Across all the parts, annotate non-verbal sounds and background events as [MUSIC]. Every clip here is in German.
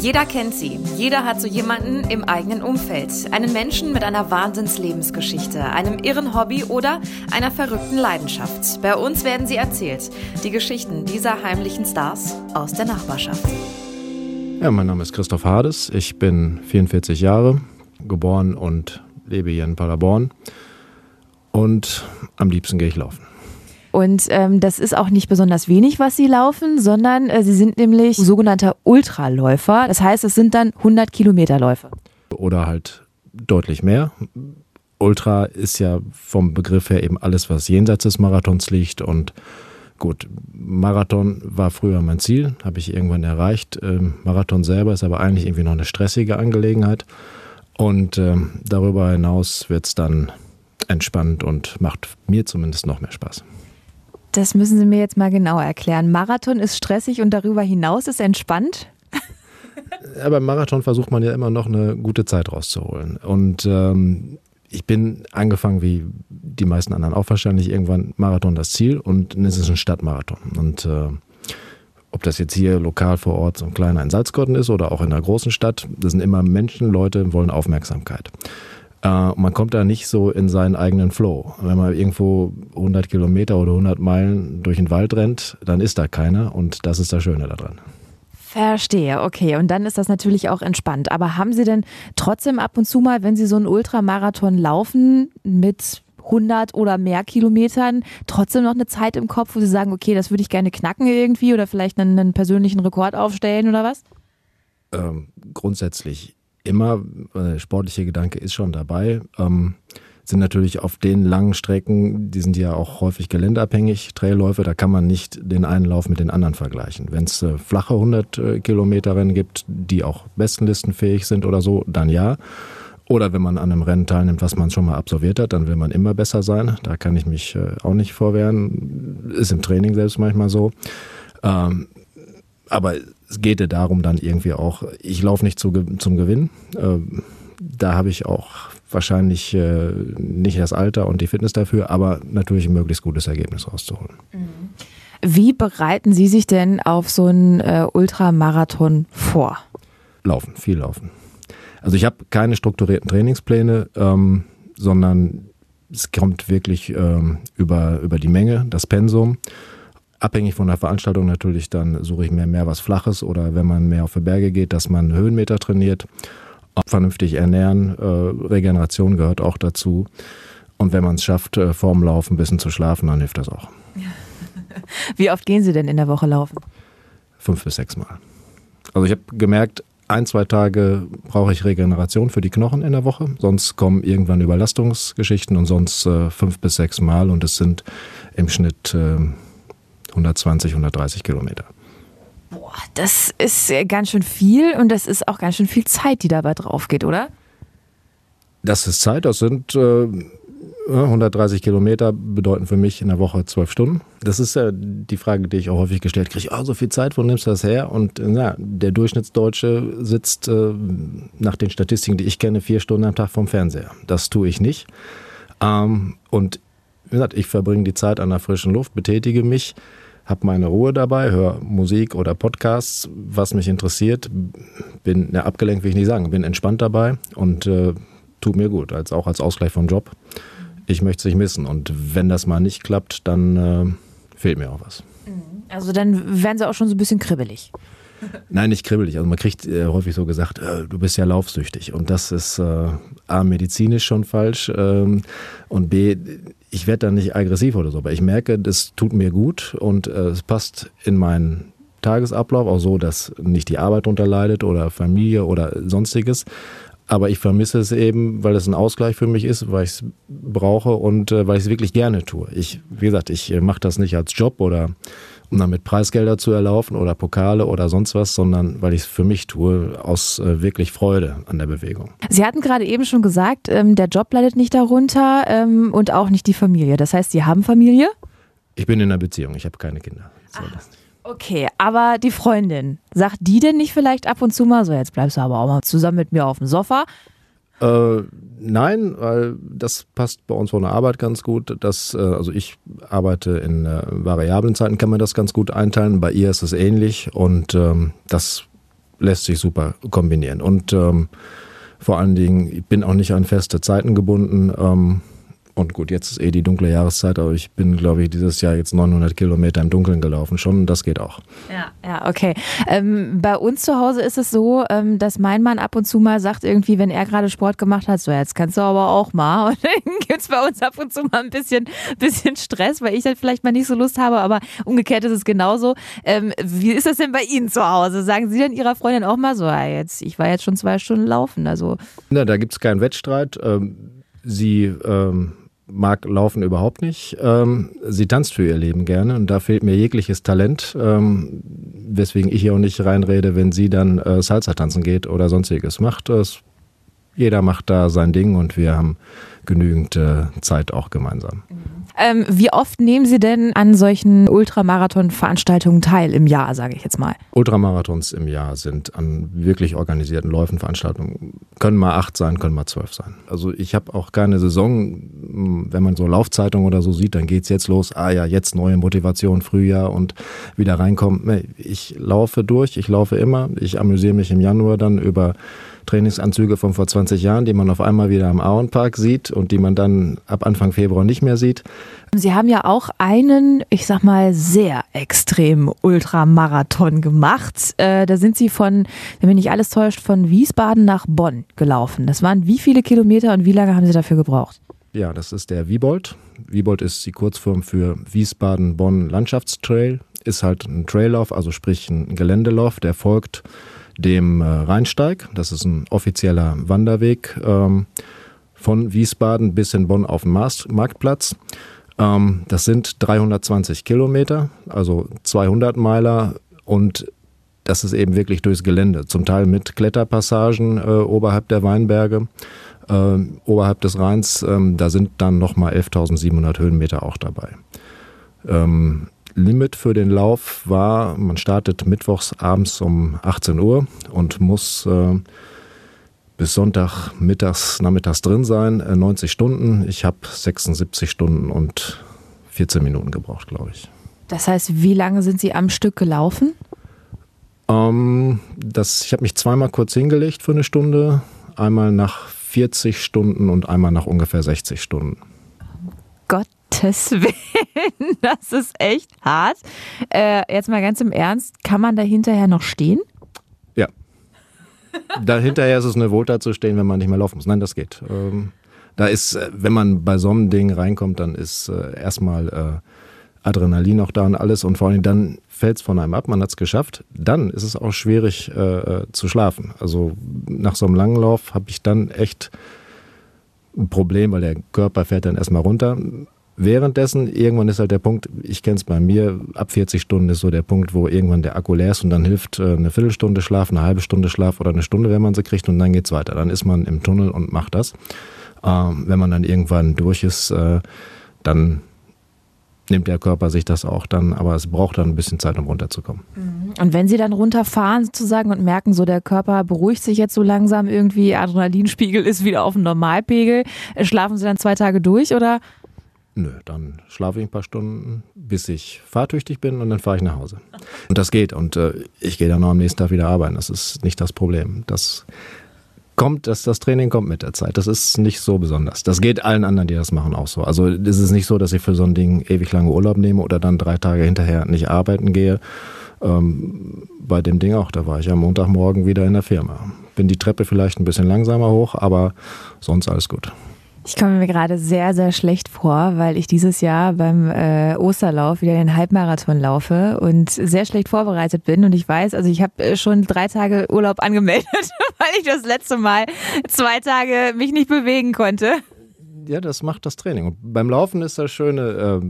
Jeder kennt sie. Jeder hat so jemanden im eigenen Umfeld. Einen Menschen mit einer Wahnsinnslebensgeschichte, einem irren Hobby oder einer verrückten Leidenschaft. Bei uns werden sie erzählt. Die Geschichten dieser heimlichen Stars aus der Nachbarschaft. Ja, mein Name ist Christoph Hades. Ich bin 44 Jahre, geboren und lebe hier in Paderborn. Und am liebsten gehe ich laufen. Und ähm, das ist auch nicht besonders wenig, was sie laufen, sondern äh, sie sind nämlich sogenannter Ultraläufer. Das heißt, es sind dann 100 Kilometerläufe. Oder halt deutlich mehr. Ultra ist ja vom Begriff her eben alles, was jenseits des Marathons liegt. Und gut, Marathon war früher mein Ziel, habe ich irgendwann erreicht. Ähm, Marathon selber ist aber eigentlich irgendwie noch eine stressige Angelegenheit. Und ähm, darüber hinaus wird es dann entspannt und macht mir zumindest noch mehr Spaß. Das müssen Sie mir jetzt mal genauer erklären. Marathon ist stressig und darüber hinaus ist entspannt? Ja, beim Marathon versucht man ja immer noch eine gute Zeit rauszuholen. Und ähm, ich bin angefangen, wie die meisten anderen auch wahrscheinlich, irgendwann Marathon das Ziel und es ist ein Stadtmarathon. Und äh, ob das jetzt hier lokal vor Ort so ein kleiner in Salzgotten ist oder auch in einer großen Stadt, das sind immer Menschen, Leute wollen Aufmerksamkeit. Äh, man kommt da nicht so in seinen eigenen Flow. Wenn man irgendwo 100 Kilometer oder 100 Meilen durch den Wald rennt, dann ist da keiner und das ist das Schöne daran. Verstehe, okay. Und dann ist das natürlich auch entspannt. Aber haben Sie denn trotzdem ab und zu mal, wenn Sie so einen Ultramarathon laufen mit 100 oder mehr Kilometern, trotzdem noch eine Zeit im Kopf, wo Sie sagen, okay, das würde ich gerne knacken irgendwie oder vielleicht einen, einen persönlichen Rekord aufstellen oder was? Ähm, grundsätzlich immer, der sportliche Gedanke ist schon dabei. Ähm, sind natürlich auf den langen Strecken, die sind ja auch häufig geländeabhängig, Trailläufe, da kann man nicht den einen Lauf mit den anderen vergleichen. Wenn es äh, flache 100 äh, Kilometer Rennen gibt, die auch bestenlistenfähig sind oder so, dann ja. Oder wenn man an einem Rennen teilnimmt, was man schon mal absolviert hat, dann will man immer besser sein. Da kann ich mich äh, auch nicht vorwehren. Ist im Training selbst manchmal so. Ähm, aber es geht ja darum dann irgendwie auch, ich laufe nicht zu, zum Gewinn. Äh, da habe ich auch wahrscheinlich äh, nicht das Alter und die Fitness dafür, aber natürlich ein möglichst gutes Ergebnis rauszuholen. Mhm. Wie bereiten Sie sich denn auf so einen äh, Ultramarathon vor? Laufen, viel laufen. Also ich habe keine strukturierten Trainingspläne, ähm, sondern es kommt wirklich ähm, über, über die Menge, das Pensum. Abhängig von der Veranstaltung natürlich, dann suche ich mir mehr was Flaches oder wenn man mehr auf die Berge geht, dass man Höhenmeter trainiert. Vernünftig ernähren, äh, Regeneration gehört auch dazu. Und wenn man es schafft, äh, vorm Laufen ein bisschen zu schlafen, dann hilft das auch. [LAUGHS] Wie oft gehen Sie denn in der Woche laufen? Fünf bis sechs Mal. Also ich habe gemerkt, ein, zwei Tage brauche ich Regeneration für die Knochen in der Woche. Sonst kommen irgendwann Überlastungsgeschichten und sonst äh, fünf bis sechs Mal und es sind im Schnitt äh, 120, 130 Kilometer. Boah, das ist ganz schön viel und das ist auch ganz schön viel Zeit, die dabei drauf geht, oder? Das ist Zeit, das sind äh, 130 Kilometer bedeuten für mich in der Woche zwölf Stunden. Das ist ja die Frage, die ich auch häufig gestellt kriege. Oh, so viel Zeit, wo nimmst du das her? Und ja, der Durchschnittsdeutsche sitzt äh, nach den Statistiken, die ich kenne, vier Stunden am Tag vom Fernseher. Das tue ich nicht. Ähm, und wie gesagt, ich verbringe die Zeit an der frischen Luft, betätige mich habe meine Ruhe dabei, höre Musik oder Podcasts, was mich interessiert. Bin ja, abgelenkt, will ich nicht sagen, bin entspannt dabei und äh, tut mir gut, als auch als Ausgleich vom Job. Ich möchte es nicht missen und wenn das mal nicht klappt, dann äh, fehlt mir auch was. Mhm. Also dann werden sie auch schon so ein bisschen kribbelig. [LAUGHS] Nein, nicht kribbelig. Also man kriegt äh, häufig so gesagt, äh, du bist ja laufsüchtig. Und das ist äh, A, medizinisch schon falsch ähm, und B, ich werde dann nicht aggressiv oder so, aber ich merke, das tut mir gut und äh, es passt in meinen Tagesablauf auch so, dass nicht die Arbeit darunter leidet oder Familie oder sonstiges. Aber ich vermisse es eben, weil es ein Ausgleich für mich ist, weil ich es brauche und äh, weil ich es wirklich gerne tue. Ich, wie gesagt, ich äh, mache das nicht als Job oder um damit Preisgelder zu erlaufen oder Pokale oder sonst was, sondern weil ich es für mich tue, aus äh, wirklich Freude an der Bewegung. Sie hatten gerade eben schon gesagt, ähm, der Job leidet nicht darunter ähm, und auch nicht die Familie. Das heißt, Sie haben Familie? Ich bin in einer Beziehung, ich habe keine Kinder. So okay, aber die Freundin, sagt die denn nicht vielleicht ab und zu mal so, jetzt bleibst du aber auch mal zusammen mit mir auf dem Sofa? Äh, nein, weil das passt bei uns von der Arbeit ganz gut. Das, äh, also ich arbeite in äh, variablen Zeiten, kann man das ganz gut einteilen. Bei ihr ist es ähnlich und ähm, das lässt sich super kombinieren. Und ähm, vor allen Dingen, ich bin auch nicht an feste Zeiten gebunden. Ähm, und gut, jetzt ist eh die dunkle Jahreszeit, aber ich bin, glaube ich, dieses Jahr jetzt 900 Kilometer im Dunkeln gelaufen. Schon, das geht auch. Ja, ja, okay. Ähm, bei uns zu Hause ist es so, ähm, dass mein Mann ab und zu mal sagt, irgendwie, wenn er gerade Sport gemacht hat, so jetzt kannst du aber auch mal. [LAUGHS] Und dann gibt es bei uns ab und zu mal ein bisschen, bisschen Stress, weil ich dann vielleicht mal nicht so Lust habe, aber umgekehrt ist es genauso. Ähm, wie ist das denn bei Ihnen zu Hause? Sagen Sie denn Ihrer Freundin auch mal so, ja, jetzt, ich war jetzt schon zwei Stunden laufen? Also. Na, da gibt es keinen Wettstreit. Ähm, sie ähm, mag Laufen überhaupt nicht. Ähm, sie tanzt für ihr Leben gerne und da fehlt mir jegliches Talent, ähm, weswegen ich hier auch nicht reinrede, wenn sie dann äh, Salsa tanzen geht oder sonstiges macht. Das, jeder macht da sein Ding und wir haben genügend äh, Zeit auch gemeinsam. Ähm, wie oft nehmen Sie denn an solchen Ultramarathon-Veranstaltungen teil im Jahr, sage ich jetzt mal? Ultramarathons im Jahr sind an wirklich organisierten Läufen, Veranstaltungen, können mal acht sein, können mal zwölf sein. Also ich habe auch keine Saison, wenn man so Laufzeitungen oder so sieht, dann geht es jetzt los, ah ja, jetzt neue Motivation, Frühjahr und wieder reinkommen. Ich laufe durch, ich laufe immer, ich amüsiere mich im Januar dann über Trainingsanzüge von vor 20 Jahren, die man auf einmal wieder am Auenpark sieht und die man dann ab Anfang Februar nicht mehr sieht. Sie haben ja auch einen, ich sag mal, sehr extremen Ultramarathon gemacht. Äh, da sind Sie von, wenn mich nicht alles täuscht, von Wiesbaden nach Bonn gelaufen. Das waren wie viele Kilometer und wie lange haben Sie dafür gebraucht? Ja, das ist der Wiebold. Wiebold ist die Kurzform für Wiesbaden-Bonn Landschaftstrail. Ist halt ein Traillauf, also sprich ein Geländelauf, der folgt dem äh, Rheinsteig. Das ist ein offizieller Wanderweg ähm, von Wiesbaden bis in Bonn auf den Marktplatz. Ähm, das sind 320 Kilometer, also 200 Meiler und das ist eben wirklich durchs Gelände, zum Teil mit Kletterpassagen äh, oberhalb der Weinberge, äh, oberhalb des Rheins. Ähm, da sind dann nochmal 11.700 Höhenmeter auch dabei. Ähm, Limit für den Lauf war, man startet mittwochs abends um 18 Uhr und muss äh, bis Sonntag mittags, nachmittags drin sein, äh, 90 Stunden. Ich habe 76 Stunden und 14 Minuten gebraucht, glaube ich. Das heißt, wie lange sind Sie am Stück gelaufen? Ähm, das, ich habe mich zweimal kurz hingelegt für eine Stunde, einmal nach 40 Stunden und einmal nach ungefähr 60 Stunden. Gott Gottes [LAUGHS] Willen, das ist echt hart. Äh, jetzt mal ganz im Ernst, kann man da hinterher noch stehen? Dahinterher ist es eine Wohltat zu stehen, wenn man nicht mehr laufen muss. Nein, das geht. Ähm, da ist, äh, wenn man bei so einem Ding reinkommt, dann ist äh, erstmal äh, Adrenalin auch da und alles und vor allem dann fällt es von einem ab, man hat es geschafft. Dann ist es auch schwierig äh, äh, zu schlafen. Also nach so einem langen Lauf habe ich dann echt ein Problem, weil der Körper fährt dann erstmal runter währenddessen, irgendwann ist halt der Punkt, ich kenne es bei mir, ab 40 Stunden ist so der Punkt, wo irgendwann der Akku leer ist und dann hilft äh, eine Viertelstunde Schlaf, eine halbe Stunde Schlaf oder eine Stunde, wenn man sie kriegt und dann geht es weiter. Dann ist man im Tunnel und macht das. Ähm, wenn man dann irgendwann durch ist, äh, dann nimmt der Körper sich das auch dann, aber es braucht dann ein bisschen Zeit, um runterzukommen. Mhm. Und wenn Sie dann runterfahren sozusagen und merken, so der Körper beruhigt sich jetzt so langsam irgendwie, Adrenalinspiegel ist wieder auf dem Normalpegel, äh, schlafen Sie dann zwei Tage durch oder? Nö, dann schlafe ich ein paar Stunden, bis ich fahrtüchtig bin und dann fahre ich nach Hause. Und das geht. Und äh, ich gehe dann noch am nächsten Tag wieder arbeiten. Das ist nicht das Problem. Das kommt, dass das Training kommt mit der Zeit. Das ist nicht so besonders. Das geht allen anderen, die das machen, auch so. Also es ist nicht so, dass ich für so ein Ding ewig lange Urlaub nehme oder dann drei Tage hinterher nicht arbeiten gehe. Ähm, bei dem Ding auch, da war ich am Montagmorgen wieder in der Firma. Bin die Treppe vielleicht ein bisschen langsamer hoch, aber sonst alles gut. Ich komme mir gerade sehr, sehr schlecht vor, weil ich dieses Jahr beim äh, Osterlauf wieder den Halbmarathon laufe und sehr schlecht vorbereitet bin. Und ich weiß, also ich habe äh, schon drei Tage Urlaub [LAUGHS] angemeldet, weil ich das letzte Mal zwei Tage mich nicht bewegen konnte. Ja, das macht das Training. Und beim Laufen ist das Schöne, äh,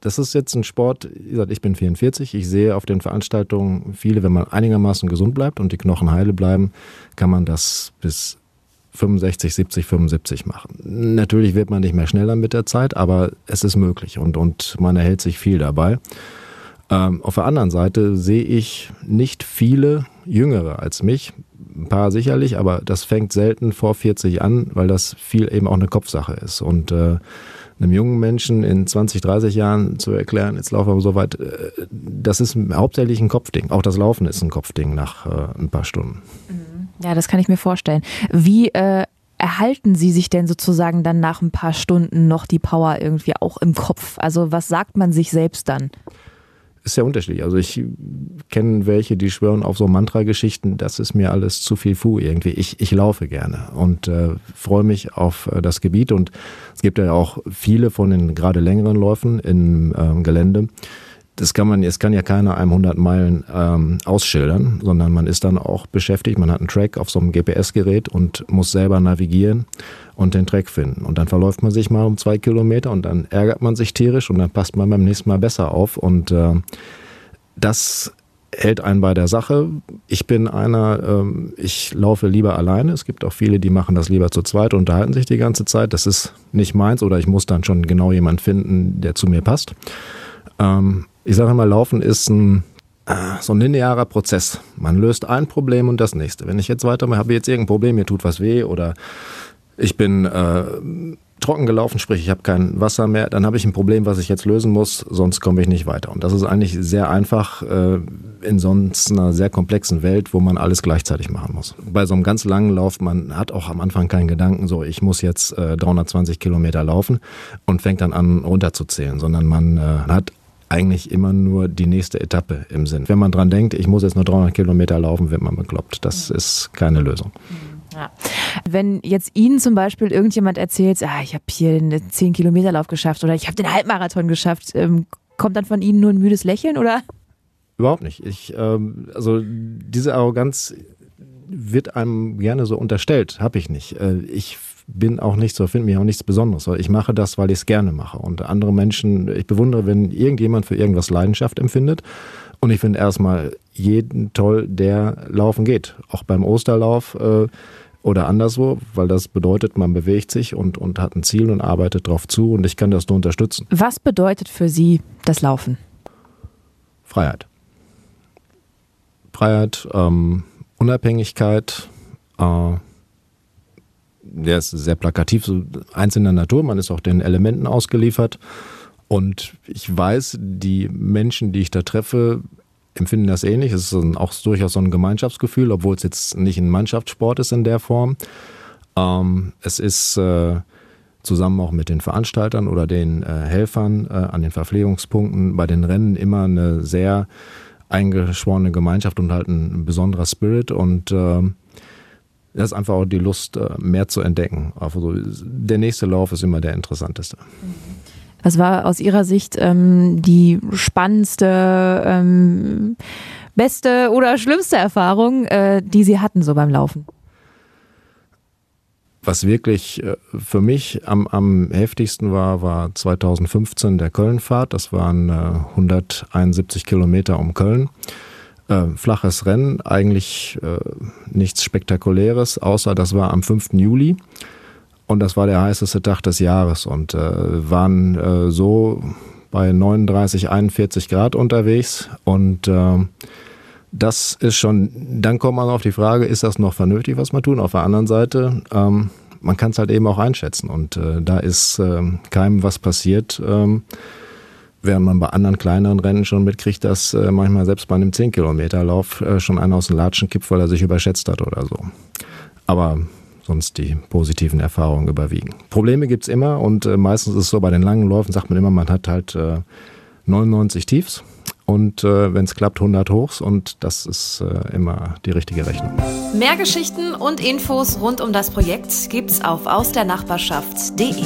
das ist jetzt ein Sport, ich bin 44, ich sehe auf den Veranstaltungen viele, wenn man einigermaßen gesund bleibt und die Knochen heile bleiben, kann man das bis 65, 70, 75 machen. Natürlich wird man nicht mehr schneller mit der Zeit, aber es ist möglich und, und man erhält sich viel dabei. Ähm, auf der anderen Seite sehe ich nicht viele Jüngere als mich, ein paar sicherlich, aber das fängt selten vor 40 an, weil das viel eben auch eine Kopfsache ist. Und äh, einem jungen Menschen in 20, 30 Jahren zu erklären, jetzt laufen wir so weit, äh, das ist hauptsächlich ein Kopfding. Auch das Laufen ist ein Kopfding nach äh, ein paar Stunden. Ja, das kann ich mir vorstellen. Wie äh, erhalten Sie sich denn sozusagen dann nach ein paar Stunden noch die Power irgendwie auch im Kopf? Also was sagt man sich selbst dann? ist ja unterschiedlich. Also ich kenne welche, die schwören auf so Mantra-Geschichten, das ist mir alles zu viel Fu irgendwie. Ich, ich laufe gerne und äh, freue mich auf äh, das Gebiet und es gibt ja auch viele von den gerade längeren Läufen im ähm, Gelände, das kann man, es kann ja keiner einem 100 Meilen ähm, ausschildern, sondern man ist dann auch beschäftigt. Man hat einen Track auf so einem GPS-Gerät und muss selber navigieren und den Track finden. Und dann verläuft man sich mal um zwei Kilometer und dann ärgert man sich tierisch und dann passt man beim nächsten Mal besser auf. Und äh, das hält einen bei der Sache. Ich bin einer, ähm, ich laufe lieber alleine. Es gibt auch viele, die machen das lieber zu zweit unterhalten sich die ganze Zeit. Das ist nicht meins oder ich muss dann schon genau jemanden finden, der zu mir passt. Ähm, ich sage immer, Laufen ist ein, äh, so ein linearer Prozess. Man löst ein Problem und das nächste. Wenn ich jetzt weitermache, habe jetzt irgendein Problem, mir tut was weh oder ich bin äh, trocken gelaufen, sprich ich habe kein Wasser mehr, dann habe ich ein Problem, was ich jetzt lösen muss, sonst komme ich nicht weiter. Und das ist eigentlich sehr einfach äh, in sonst einer sehr komplexen Welt, wo man alles gleichzeitig machen muss. Bei so einem ganz langen Lauf, man hat auch am Anfang keinen Gedanken, so ich muss jetzt äh, 320 Kilometer laufen und fängt dann an runterzuzählen, sondern man äh, hat eigentlich immer nur die nächste Etappe im Sinn. Wenn man dran denkt, ich muss jetzt nur 300 Kilometer laufen, wird man bekloppt. Das ist keine Lösung. Ja. Wenn jetzt Ihnen zum Beispiel irgendjemand erzählt, ah, ich habe hier einen 10-Kilometer-Lauf geschafft oder ich habe den Halbmarathon geschafft, ähm, kommt dann von Ihnen nur ein müdes Lächeln oder? Überhaupt nicht. Ich, ähm, also diese Arroganz wird einem gerne so unterstellt, habe ich nicht. Äh, ich bin auch nicht so, finde mich auch nichts Besonderes. Ich mache das, weil ich es gerne mache. Und andere Menschen, ich bewundere, wenn irgendjemand für irgendwas Leidenschaft empfindet. Und ich finde erstmal jeden toll, der laufen geht. Auch beim Osterlauf äh, oder anderswo, weil das bedeutet, man bewegt sich und, und hat ein Ziel und arbeitet darauf zu. Und ich kann das nur unterstützen. Was bedeutet für Sie das Laufen? Freiheit. Freiheit, ähm, Unabhängigkeit, äh, der ist sehr plakativ, so einzelner Natur, man ist auch den Elementen ausgeliefert. Und ich weiß, die Menschen, die ich da treffe, empfinden das ähnlich. Es ist auch durchaus so ein Gemeinschaftsgefühl, obwohl es jetzt nicht ein Mannschaftssport ist in der Form. Ähm, es ist äh, zusammen auch mit den Veranstaltern oder den äh, Helfern äh, an den Verpflegungspunkten bei den Rennen immer eine sehr eingeschworene Gemeinschaft und halt ein besonderer Spirit. Und ähm, das ist einfach auch die Lust, äh, mehr zu entdecken. Also der nächste Lauf ist immer der interessanteste. Was war aus Ihrer Sicht ähm, die spannendste, ähm, beste oder schlimmste Erfahrung, äh, die Sie hatten so beim Laufen? Was wirklich äh, für mich am, am heftigsten war, war 2015 der Kölnfahrt. Das waren 171 Kilometer um Köln. Äh, flaches Rennen, eigentlich äh, nichts Spektakuläres, außer das war am 5. Juli und das war der heißeste Tag des Jahres und äh, waren äh, so bei 39, 41 Grad unterwegs und äh, das ist schon, dann kommt man auf die Frage, ist das noch vernünftig, was man tun? Auf der anderen Seite, ähm, man kann es halt eben auch einschätzen und äh, da ist äh, keinem was passiert. Ähm, während man bei anderen kleineren Rennen schon mitkriegt, dass äh, manchmal selbst bei einem 10-Kilometer-Lauf äh, schon einer aus dem Latschen kippt, weil er sich überschätzt hat oder so. Aber sonst die positiven Erfahrungen überwiegen. Probleme gibt's immer und äh, meistens ist es so, bei den langen Läufen sagt man immer, man hat halt 99 Tiefs und äh, wenn es klappt 100 Hochs und das ist äh, immer die richtige Rechnung. Mehr Geschichten und Infos rund um das Projekt gibt's auf ausdernachbarschaft.de.